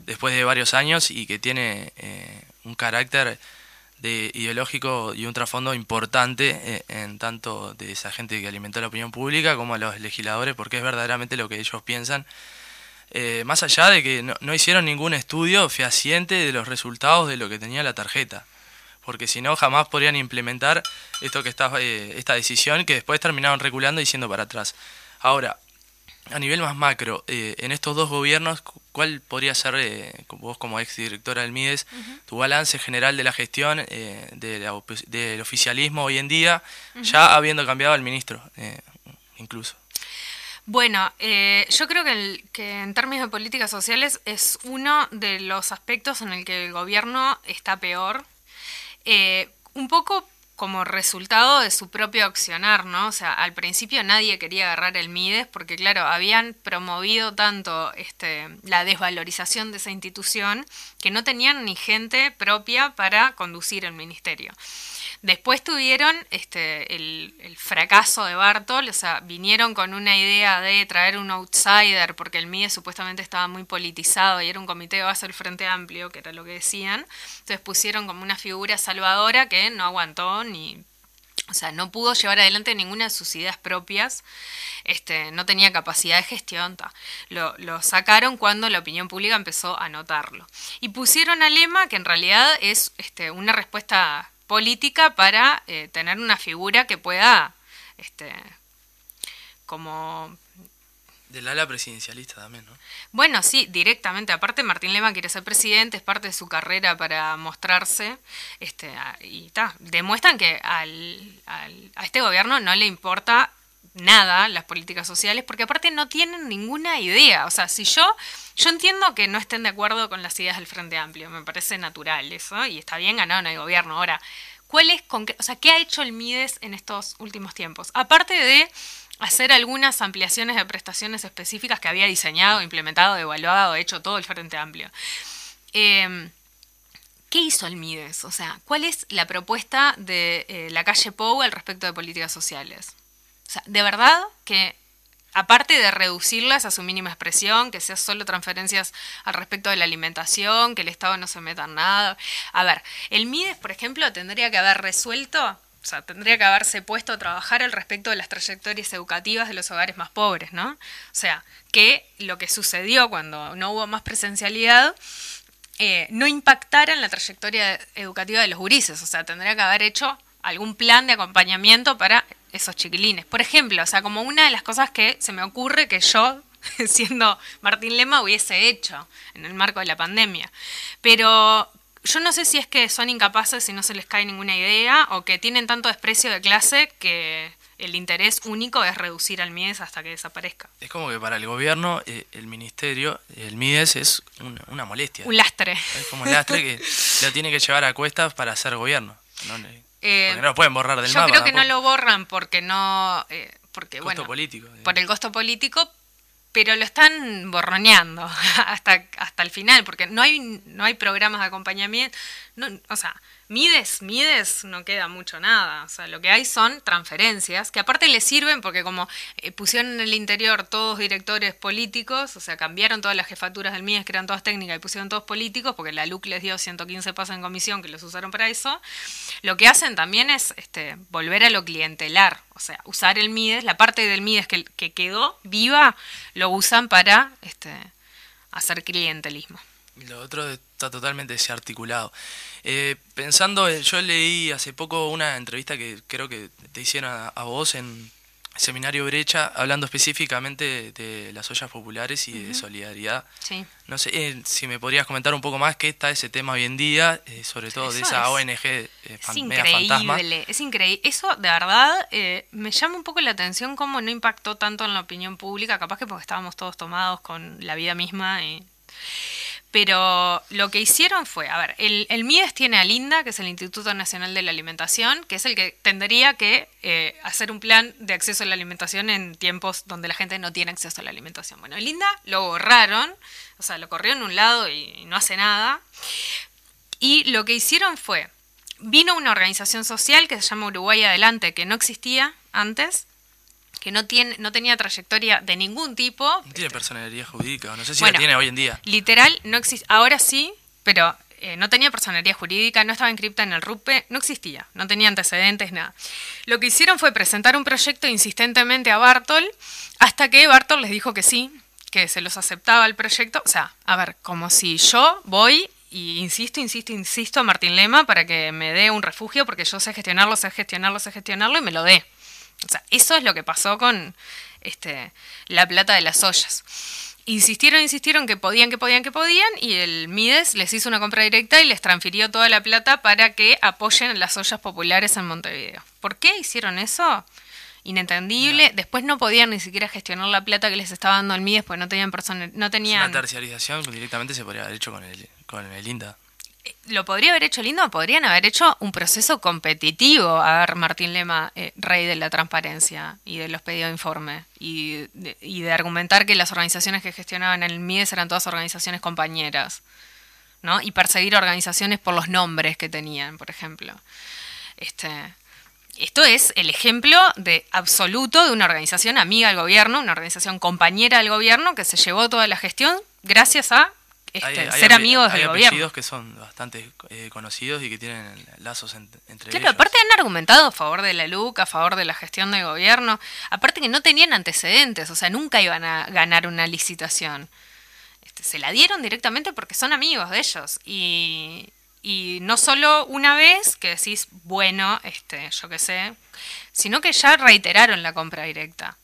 después de varios años y que tiene eh, un carácter de ideológico y un trasfondo importante eh, en tanto de esa gente que alimentó la opinión pública como a los legisladores, porque es verdaderamente lo que ellos piensan. Eh, más allá de que no, no hicieron ningún estudio fehaciente de los resultados de lo que tenía la tarjeta porque si no jamás podrían implementar esto que está, eh, esta decisión que después terminaron reculando y yendo para atrás. Ahora, a nivel más macro, eh, en estos dos gobiernos, cu- ¿cuál podría ser, eh, vos como ex directora del MIDES, tu balance general de la gestión eh, de la del oficialismo hoy en día, ya habiendo cambiado al ministro, eh, incluso? Bueno, eh, yo creo que, el- que en términos de políticas sociales es uno de los aspectos en el que el gobierno está peor. Eh, un poco como resultado de su propio accionar, ¿no? O sea, al principio nadie quería agarrar el MIDES porque, claro, habían promovido tanto este, la desvalorización de esa institución que no tenían ni gente propia para conducir el ministerio. Después tuvieron este, el, fracaso de Bartol, o sea, vinieron con una idea de traer un outsider, porque el MIDE supuestamente estaba muy politizado y era un comité de base del Frente Amplio, que era lo que decían. Entonces pusieron como una figura salvadora que no aguantó ni o sea, no pudo llevar adelante ninguna de sus ideas propias, este, no tenía capacidad de gestión. Lo, lo, sacaron cuando la opinión pública empezó a notarlo. Y pusieron a Lema, que en realidad es este, una respuesta política para eh, tener una figura que pueda, este, como... Del ala presidencialista también, ¿no? Bueno, sí, directamente. Aparte, Martín Lema quiere ser presidente, es parte de su carrera para mostrarse. Este, y ta, demuestran que al, al, a este gobierno no le importa nada las políticas sociales, porque aparte no tienen ninguna idea. O sea, si yo, yo entiendo que no estén de acuerdo con las ideas del Frente Amplio, me parece natural eso, y está bien ganado en el gobierno. Ahora, ¿cuál es, con qué, o sea, qué ha hecho el MIDES en estos últimos tiempos? Aparte de hacer algunas ampliaciones de prestaciones específicas que había diseñado, implementado, evaluado, hecho todo el Frente Amplio. Eh, ¿Qué hizo el MIDES? O sea, ¿cuál es la propuesta de eh, la calle Pou al respecto de políticas sociales? O sea, de verdad que aparte de reducirlas a su mínima expresión, que sea solo transferencias al respecto de la alimentación, que el Estado no se meta en nada. A ver, el MIDES, por ejemplo, tendría que haber resuelto, o sea, tendría que haberse puesto a trabajar al respecto de las trayectorias educativas de los hogares más pobres, ¿no? O sea, que lo que sucedió cuando no hubo más presencialidad eh, no impactara en la trayectoria educativa de los gurises, o sea, tendría que haber hecho algún plan de acompañamiento para esos chiquilines. Por ejemplo, o sea, como una de las cosas que se me ocurre que yo, siendo Martín Lema, hubiese hecho en el marco de la pandemia. Pero yo no sé si es que son incapaces y no se les cae ninguna idea o que tienen tanto desprecio de clase que el interés único es reducir al MIDES hasta que desaparezca. Es como que para el gobierno, eh, el ministerio, el MIDES es una, una, molestia. Un lastre. Es como un lastre que lo tiene que llevar a cuestas para hacer gobierno. No le, eh, porque no lo pueden borrar del yo mapa. Yo creo que tampoco. no lo borran porque no... Eh, porque, costo bueno, político. Por el costo político, pero lo están borroneando hasta, hasta el final, porque no hay, no hay programas de acompañamiento. No, o sea, Mides, Mides no queda mucho nada. O sea, lo que hay son transferencias, que aparte le sirven porque como eh, pusieron en el interior todos directores políticos, o sea, cambiaron todas las jefaturas del Mides, que eran todas técnicas, y pusieron todos políticos, porque la LUC les dio 115 pasos en comisión que los usaron para eso. Lo que hacen también es este, volver a lo clientelar. O sea, usar el Mides, la parte del Mides que, que quedó viva, lo usan para este, hacer clientelismo. Lo otro está totalmente desarticulado. Eh, pensando, yo leí hace poco una entrevista que creo que te hicieron a, a vos en Seminario Brecha, hablando específicamente de, de las ollas populares y uh -huh. de solidaridad. Sí. No sé eh, si me podrías comentar un poco más qué está ese tema hoy en día, eh, sobre todo Eso de esa es, ONG eh, es increíble, es increíble. Eso de verdad eh, me llama un poco la atención cómo no impactó tanto en la opinión pública, capaz que porque estábamos todos tomados con la vida misma y pero lo que hicieron fue, a ver, el, el, MIDES tiene a Linda, que es el Instituto Nacional de la Alimentación, que es el que tendría que eh, hacer un plan de acceso a la alimentación en tiempos donde la gente no tiene acceso a la alimentación. Bueno, Linda lo borraron, o sea, lo corrió en un lado y no hace nada. Y lo que hicieron fue, vino una organización social que se llama Uruguay Adelante, que no existía antes, que no tiene no tenía trayectoria de ningún tipo. No tiene personalidad jurídica, no sé si bueno, la tiene hoy en día. Literal, no existe. Ahora sí, pero eh, no tenía personalidad jurídica, no estaba inscripta en el RUPE, no existía, no tenía antecedentes, nada. Lo que hicieron fue presentar un proyecto insistentemente a Bartol, hasta que Bartol les dijo que sí, que se los aceptaba el proyecto. O sea, a ver, como si yo voy y insisto, insisto, insisto a Martín Lema para que me dé un refugio, porque yo sé gestionarlo, sé gestionarlo, sé gestionarlo y me lo dé. O sea, eso es lo que pasó con este, la plata de las ollas. Insistieron, insistieron que podían, que podían, que podían, y el Mides les hizo una compra directa y les transfirió toda la plata para que apoyen las ollas populares en Montevideo. ¿Por qué hicieron eso? Inentendible. No. Después no podían ni siquiera gestionar la plata que les estaba dando el Mides, porque no tenían personal, no tenían. Una terciarización directamente se podría haber hecho con el, con el INDA. Lo podría haber hecho lindo, podrían haber hecho un proceso competitivo. A ver, Martín Lema, eh, rey de la transparencia y de los pedidos de informe, y de, argumentar que las organizaciones que gestionaban el MIDES eran todas organizaciones compañeras, ¿no? Y perseguir organizaciones por los nombres que tenían, por ejemplo. Este, esto es el ejemplo de absoluto de una organización amiga del gobierno, una organización compañera del gobierno que se llevó toda la gestión gracias a este, Hay- hay ser amigos hay del gobierno. que son bastante eh, conocidos y que tienen lazos en- entre Claro, ellos. aparte han argumentado a favor de la LUC, a favor de la gestión del gobierno, aparte que no tenían antecedentes, o sea, nunca iban a ganar una licitación. Este, se la dieron directamente porque son amigos de ellos. Y, y no solo una vez que decís, bueno, este, yo qué sé, sino que ya reiteraron la compra directa.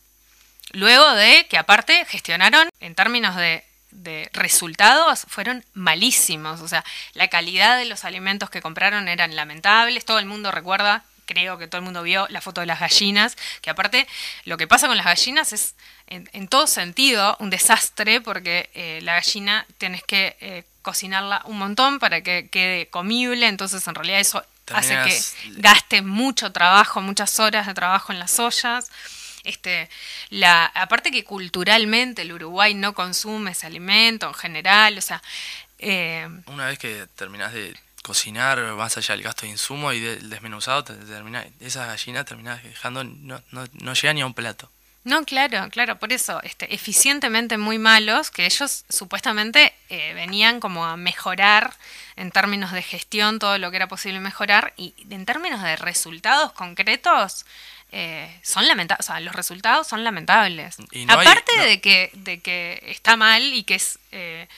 Luego de que aparte gestionaron en términos de, de resultados fueron malísimos. O sea, la calidad de los alimentos que compraron eran lamentables. Todo el mundo recuerda, creo que todo el mundo vio la foto de las gallinas, que aparte lo que pasa con las gallinas es en, en todo sentido un desastre porque eh, la gallina tienes que eh, cocinarla un montón para que quede comible. Entonces en realidad eso hace que gaste mucho trabajo, muchas horas de trabajo en las ollas. Este, la, aparte que culturalmente el Uruguay no consume ese alimento en general, o sea, eh, Una vez que terminás de cocinar, más allá del gasto de insumo y del desmenuzado, te, termina, esa gallina terminás dejando, no, no, no llega ni a un plato. No, claro, claro, por eso, este, eficientemente muy malos, que ellos supuestamente eh, venían como a mejorar en términos de gestión todo lo que era posible mejorar y en términos de resultados concretos eh, son lamentables, o sea, los resultados son lamentables. Hay- Aparte no. de que de que está mal y que es eh,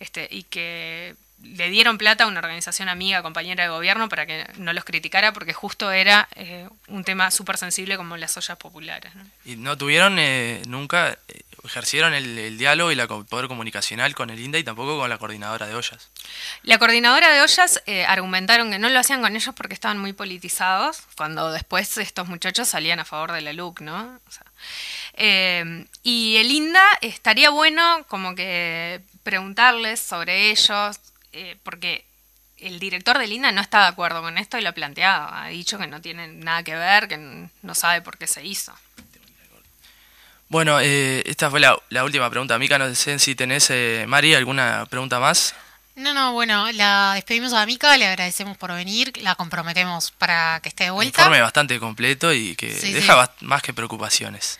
este y que le dieron plata a una organización amiga, compañera de gobierno para que no los criticara porque justo era eh, un tema súper sensible como las ollas populares. ¿no? Y no tuvieron eh, nunca, eh, ejercieron el, el diálogo y la co- poder comunicacional con el INDA y tampoco con la coordinadora de ollas. La coordinadora de ollas argumentaron que no lo hacían con ellos porque estaban muy politizados, cuando después estos muchachos salían a favor de la LUC, ¿no? O sea, eh, y el INDA estaría bueno como que preguntarles sobre ellos, eh, porque el director del INDA no está de acuerdo con esto y lo ha planteado. Ha dicho que no tiene nada que ver, que no sabe por qué se hizo. Bueno, eh, esta fue la, la última pregunta. Mica, no sé si tenés, eh, Mari, alguna pregunta más. No, no, bueno, la despedimos a Mica, le agradecemos por venir, la comprometemos para que esté de Un vuelta. informe bastante completo y que Sí, deja sí. más que preocupaciones.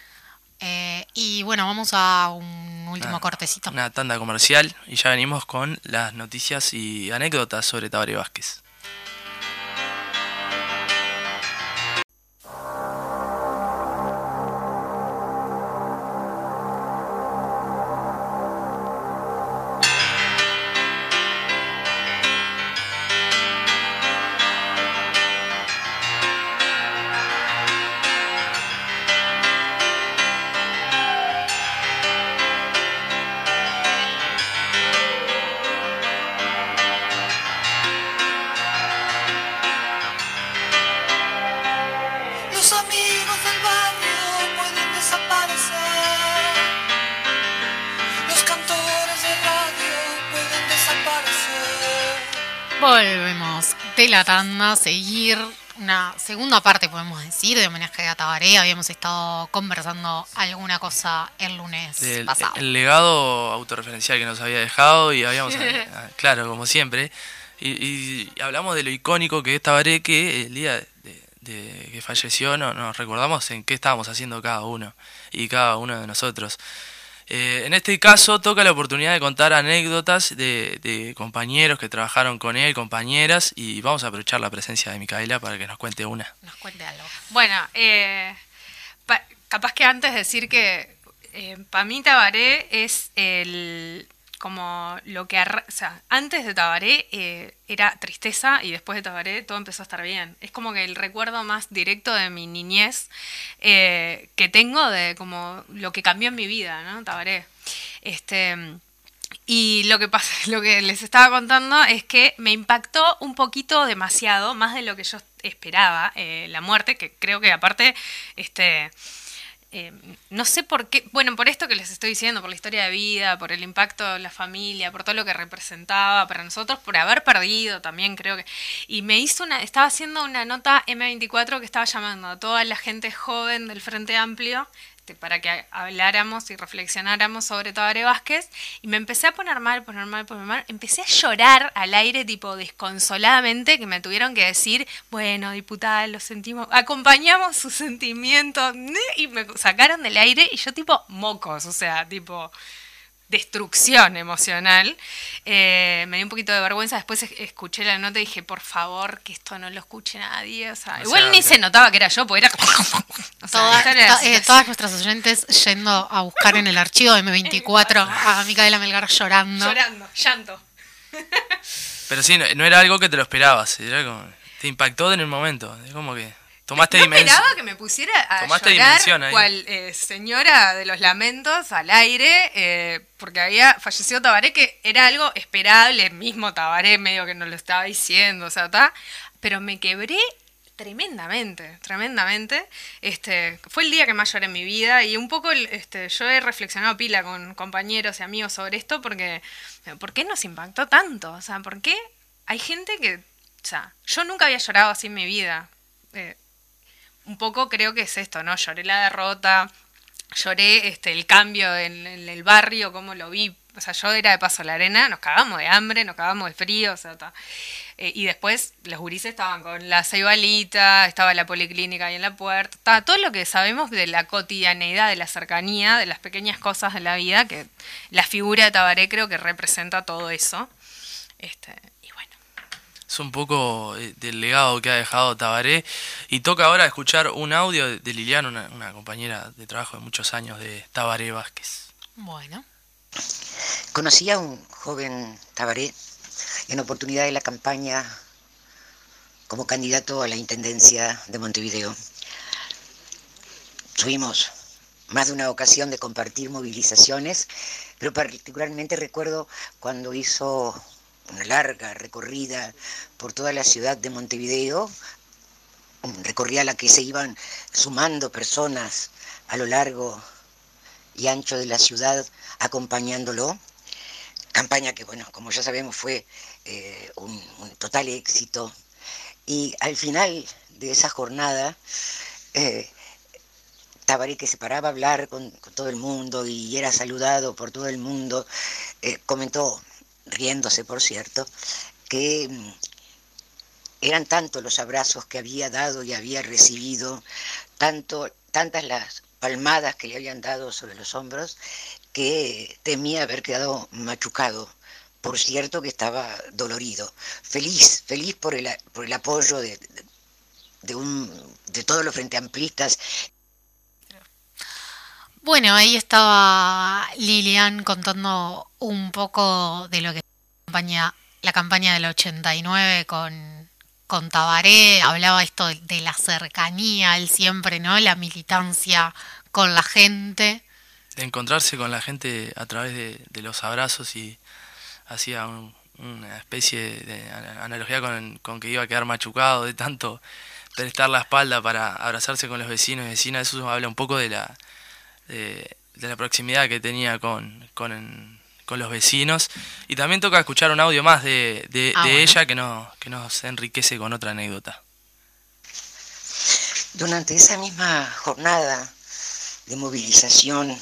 Eh, y bueno, vamos a un último Ah, cortecito. Una tanda comercial y ya venimos con las noticias y anécdotas sobre Tabaré Vázquez. A seguir una segunda parte, podemos decir, de homenaje a Tabaré. Habíamos estado conversando alguna cosa el lunes Del- pasado. el legado autorreferencial que nos había dejado y habíamos, claro, como siempre, y, y hablamos de lo icónico que es Tabaré, que el día de, de que falleció no nos recordamos en qué estábamos haciendo cada uno y cada uno de nosotros. Eh, en este caso toca la oportunidad de contar anécdotas de, compañeros que trabajaron con él, compañeras, y vamos a aprovechar la presencia de Micaela para que nos cuente una. Nos cuente algo. Bueno, eh, pa- capaz que antes decir que para mí Tabaré es el como lo que antes de Tabaré eh, era tristeza y después de Tabaré todo empezó a estar bien. Es como que el recuerdo más directo de mi niñez eh, que tengo de como lo que cambió en mi vida, ¿no? Tabaré. Este y lo que pasa, lo que les estaba contando es que me impactó un poquito demasiado, más de lo que yo esperaba, eh, la muerte, que creo que aparte, este, eh, no sé por qué, bueno, por esto que les estoy diciendo, por la historia de vida, por el impacto de la familia, por todo lo que representaba para nosotros, por haber perdido también creo que... Y me hizo una, estaba haciendo una nota M24 que estaba llamando a toda la gente joven del Frente Amplio este, para que habláramos y reflexionáramos sobre Tabaré Vázquez y me empecé a poner mal, poner mal, poner mal, empecé a llorar al aire tipo desconsoladamente que me tuvieron que decir, bueno, diputada, lo sentimos, acompañamos sus sentimientos y me sacaron del aire y yo tipo mocos, o sea, tipo destrucción emocional. Eh, me dio un poquito de vergüenza. Después escuché la nota y dije, por favor, que esto no lo escuche nadie. O sea, igual ni se notaba que era yo, porque era. Eh, todas nuestras oyentes yendo a buscar en el archivo de M24 a Micaela Melgar llorando. Llorando, llanto. Pero sí, no, era algo que te lo esperabas. Era como, te impactó en el momento. Es como que. Tomaste no esperaba que me pusiera a Tomaste llorar cual eh, señora de los lamentos al aire, eh, porque había fallecido Tabaré, que era algo esperable, mismo Tabaré medio que nos lo estaba diciendo, o sea, está, pero me quebré tremendamente, tremendamente. Este, fue el día que más lloré en mi vida y un poco este, yo he reflexionado pila con compañeros y amigos sobre esto porque ¿por qué nos impactó tanto? O sea, ¿por qué hay gente que, o sea, yo nunca había llorado así en mi vida. Eh, un poco creo que es esto, ¿no? Lloré la derrota, lloré este, el cambio en, el barrio, cómo lo vi. O sea, yo era de paso a la arena, nos cagamos de hambre, nos cagamos de frío, o sea, eh, y después los gurises estaban con la ceibalita, estaba la policlínica ahí en la puerta, estaba todo lo que sabemos de la cotidianeidad, de la cercanía, de las pequeñas cosas de la vida, que la figura de Tabaré creo que representa todo eso. Este, es un poco eh, del legado que ha dejado Tabaré. Y toca ahora escuchar un audio de Liliana, una, compañera de trabajo de muchos años de Tabaré Vázquez. Bueno. Conocí a un joven Tabaré en oportunidad de la campaña como candidato a la Intendencia de Montevideo. Tuvimos más de una ocasión de compartir movilizaciones, pero particularmente recuerdo cuando hizo una larga recorrida por toda la ciudad de Montevideo, recorría la que se iban sumando personas a lo largo y ancho de la ciudad acompañándolo. Campaña que, bueno, como ya sabemos, fue eh, un, total éxito. Y al final de esa jornada, eh, Tabaré, que se paraba a hablar con, todo el mundo y era saludado por todo el mundo, eh, comentó riéndose por cierto, que mm, eran tantos los abrazos que había dado y había recibido, tanto, tantas las palmadas que le habían dado sobre los hombros, que temía haber quedado machucado. Por cierto que estaba dolorido. Feliz, feliz por el, por el apoyo de, de, un, de todos los frente amplistas bueno, ahí estaba Lilian contando un poco de lo que la campaña del 89 con, con Tabaré, hablaba esto de, la cercanía, él siempre, ¿no? La militancia con la gente. De encontrarse con la gente a través de, los abrazos y hacía una especie de analogía con, con que iba a quedar machucado de tanto prestar la espalda para abrazarse con los vecinos y vecinas, eso habla un poco de la de, la proximidad que tenía con, con, los vecinos. Y también toca escuchar un audio más de, de, ah, ella que, no, que nos enriquece con otra anécdota. Durante esa misma jornada de movilización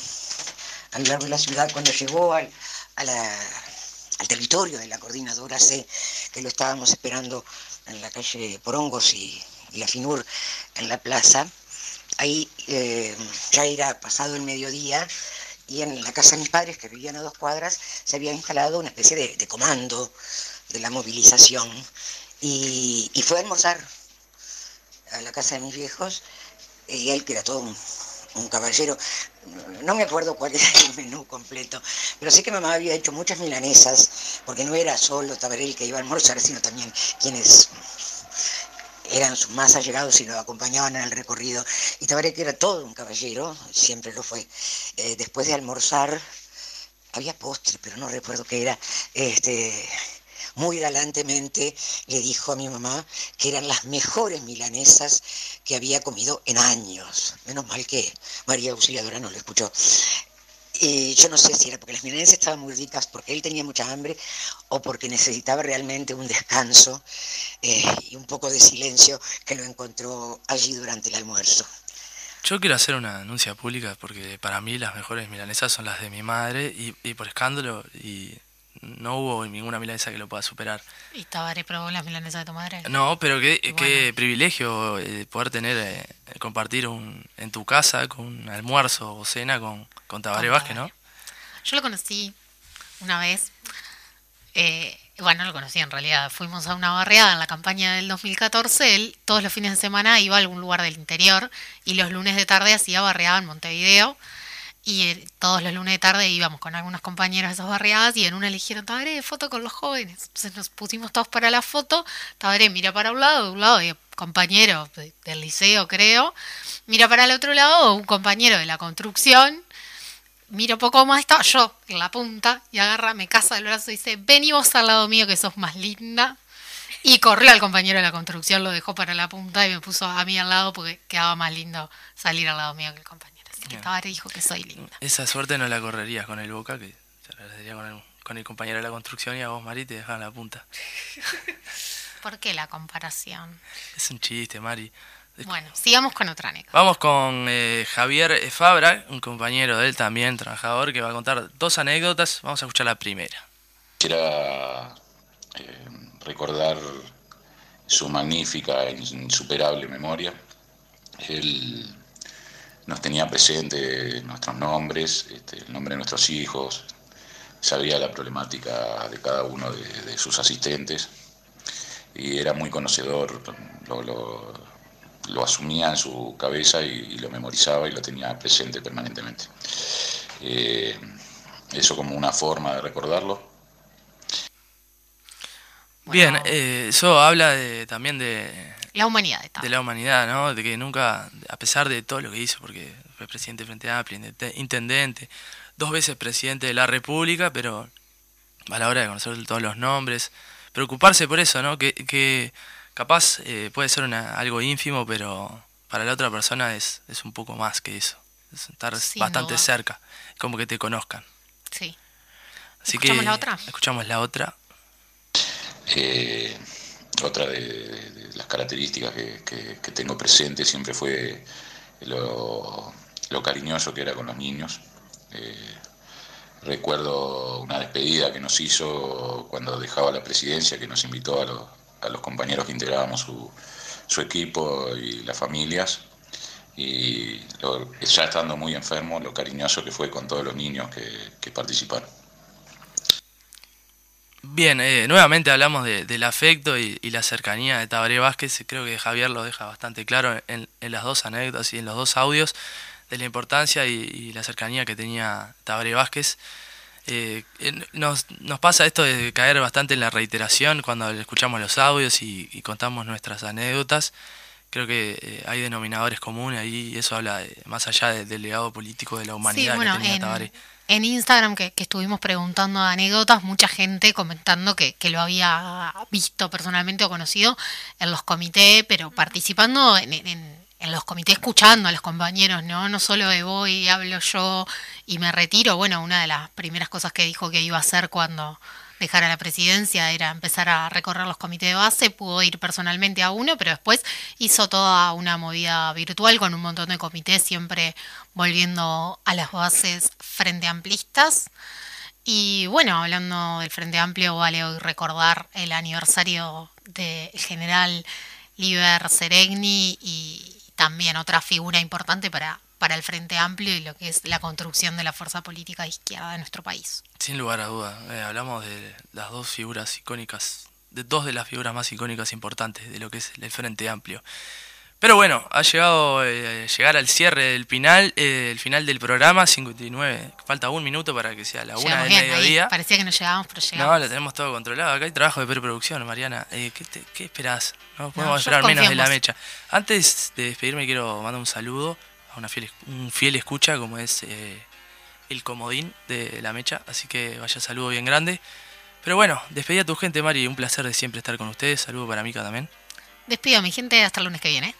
a lo largo de la ciudad, cuando llegó al, al territorio de la coordinadora C, que lo estábamos esperando en la calle Porongos y, y la FINUR en la plaza, ahí eh, ya era pasado el mediodía y en la casa de mis padres, que vivían a dos cuadras, se había instalado una especie de, comando de la movilización. Y, fue a almorzar a la casa de mis viejos, y él, que era todo un, caballero, no me acuerdo cuál era el menú completo, pero sé que mamá había hecho muchas milanesas, porque no era solo Tabarel que iba a almorzar, sino también quienes eran sus más allegados y lo acompañaban en el recorrido. Y Tabaré, que era todo un caballero, siempre lo fue. Eh, después de almorzar, había postre, pero no recuerdo qué era, este, muy galantemente le dijo a mi mamá que eran las mejores milanesas que había comido en años. Menos mal que María Auxiliadora no lo escuchó. Y yo no sé si era porque las milanesas estaban muy ricas, porque él tenía mucha hambre o porque necesitaba realmente un descanso eh, y un poco de silencio que lo encontró allí durante el almuerzo. Yo quiero hacer una anuncia pública porque para mí las mejores milanesas son las de mi madre y, y por escándalo y no hubo ninguna milanesa que lo pueda superar. ¿Y Tabaré probó las milanesas de tu madre? No, pero qué, privilegio eh, poder tener, eh, compartir un, en tu casa con un almuerzo o cena con, con Tabaré Vázquez, ¿no? Yo lo conocí una vez. eh, bueno, no lo conocí en realidad. Fuimos a una barriada en la campaña del 2014. Él todos los fines de semana iba a algún lugar del interior y los lunes de tarde hacía barriada en Montevideo. Y eh, todos los lunes de tarde íbamos con algunos compañeros a esas barriadas y en una eligieron Tabaré, foto con los jóvenes. Entonces nos pusimos todos para la foto. Tabaré mira para un lado, de un lado, compañero de- del liceo, creo. Mira para el otro lado, un compañero de la construcción miro poco más, estaba yo en la punta y agarra, me casa del brazo y dice, vení vos al lado mío que sos más linda. Y corrió al compañero de la construcción, lo dejó para la punta y me puso a mí al lado porque quedaba más lindo salir al lado mío que el compañero. Así que Bien. Tabaré dijo que soy linda. Esa suerte no la correrías con el Boca, que se agradecería con el, con el compañero de la construcción y a vos, Mari, te dejan la punta. ¿Por qué la comparación? Es un chiste, Mari. Bueno, sigamos con otra anécdota. Vamos con eh, Javier Fabra, un compañero de él también, trabajador, que va a contar dos anécdotas. Vamos a escuchar la primera. Quisiera eh, recordar su magnífica e insuperable memoria. Él nos tenía presente nuestros nombres, este, el nombre de nuestros hijos, sabía la problemática de cada uno de, sus asistentes y era muy conocedor, lo, lo- asumía en su cabeza y, y lo memorizaba y lo tenía presente permanentemente. Eh, eso como una forma de recordarlo. Bien, eh, eso habla de, también de, la humanidad de de la humanidad, ¿no? De que nunca, a pesar de todo lo que hizo, porque fue presidente de Frente Amplio, intende- intendente, dos veces presidente de la República, pero a la hora de conocer todos los nombres, preocuparse por eso, ¿no? Que, que capaz eh, puede ser una- algo ínfimo, pero para la otra persona es, es un poco más que eso. Es estar Sin bastante duda. cerca, como que te conozcan. Sí. Así ¿Escuchamos que la otra? escuchamos la otra. Eh, otra de, las características que, tengo presente siempre fue lo, cariñoso que era con los niños. Eh, recuerdo una despedida que nos hizo cuando dejaba la presidencia, que nos invitó a los, compañeros que integrábamos su, equipo y las familias. Y ya estando muy enfermo, lo cariñoso que fue con todos los niños que participaron. Bien, eh, nuevamente hablamos de- del afecto y, y la cercanía de Tabaré Vázquez. Creo que Javier lo deja bastante claro en, en las dos anécdotas y en los dos audios de la importancia y, y la cercanía que tenía Tabaré Vázquez. Eh, nos, nos pasa esto de caer bastante en la reiteración cuando escuchamos los audios y, y contamos nuestras anécdotas. Creo que eh, hay denominadores comunes ahí y eso habla de- más allá de- del legado político de la humanidad Sí, bueno, que tenía en, Tabaré. En Instagram que, que estuvimos preguntando anécdotas, mucha gente comentando que, que lo había visto personalmente o conocido en los comités, pero participando en, en- en los comités, escuchando a los compañeros, ¿no? No solo de voy, hablo yo y me retiro. Bueno, una de las primeras cosas que dijo que iba a hacer cuando dejara la presidencia era empezar a recorrer los comités de base, pudo ir personalmente a uno, pero después hizo toda una movida virtual con un montón de comités, siempre volviendo a las bases frente amplistas. Y bueno, hablando del Frente Amplio, vale hoy recordar el aniversario del general Liber Seregni y también otra figura importante para, para el Frente Amplio y lo que es la construcción de la fuerza política de izquierda de nuestro país. Sin lugar a duda, eh, hablamos de las dos figuras icónicas, de dos de las figuras más icónicas e importantes de lo que es el Frente Amplio. Pero bueno, ha llegado eh, llegar al cierre del final, eh, el final del programa, 59, falta un minuto para que sea la una del bien, ahí mediodía. parecía que no llegábamos, pero No, llegamos. lo tenemos todo controlado. Acá hay trabajo de preproducción, Mariana. Eh, ¿qué, te- qué esperás? No podemos yo esperar menos en de la mecha. Antes de despedirme, quiero mandar un saludo una fiel, un fiel escucha, como es eh, el comodín de la mecha. Así que vaya saludo bien grande. Pero bueno, despedí a tu gente, Mari. Un placer de siempre estar con ustedes. Saludo para Mica también. Despido a mi gente hasta el lunes que viene.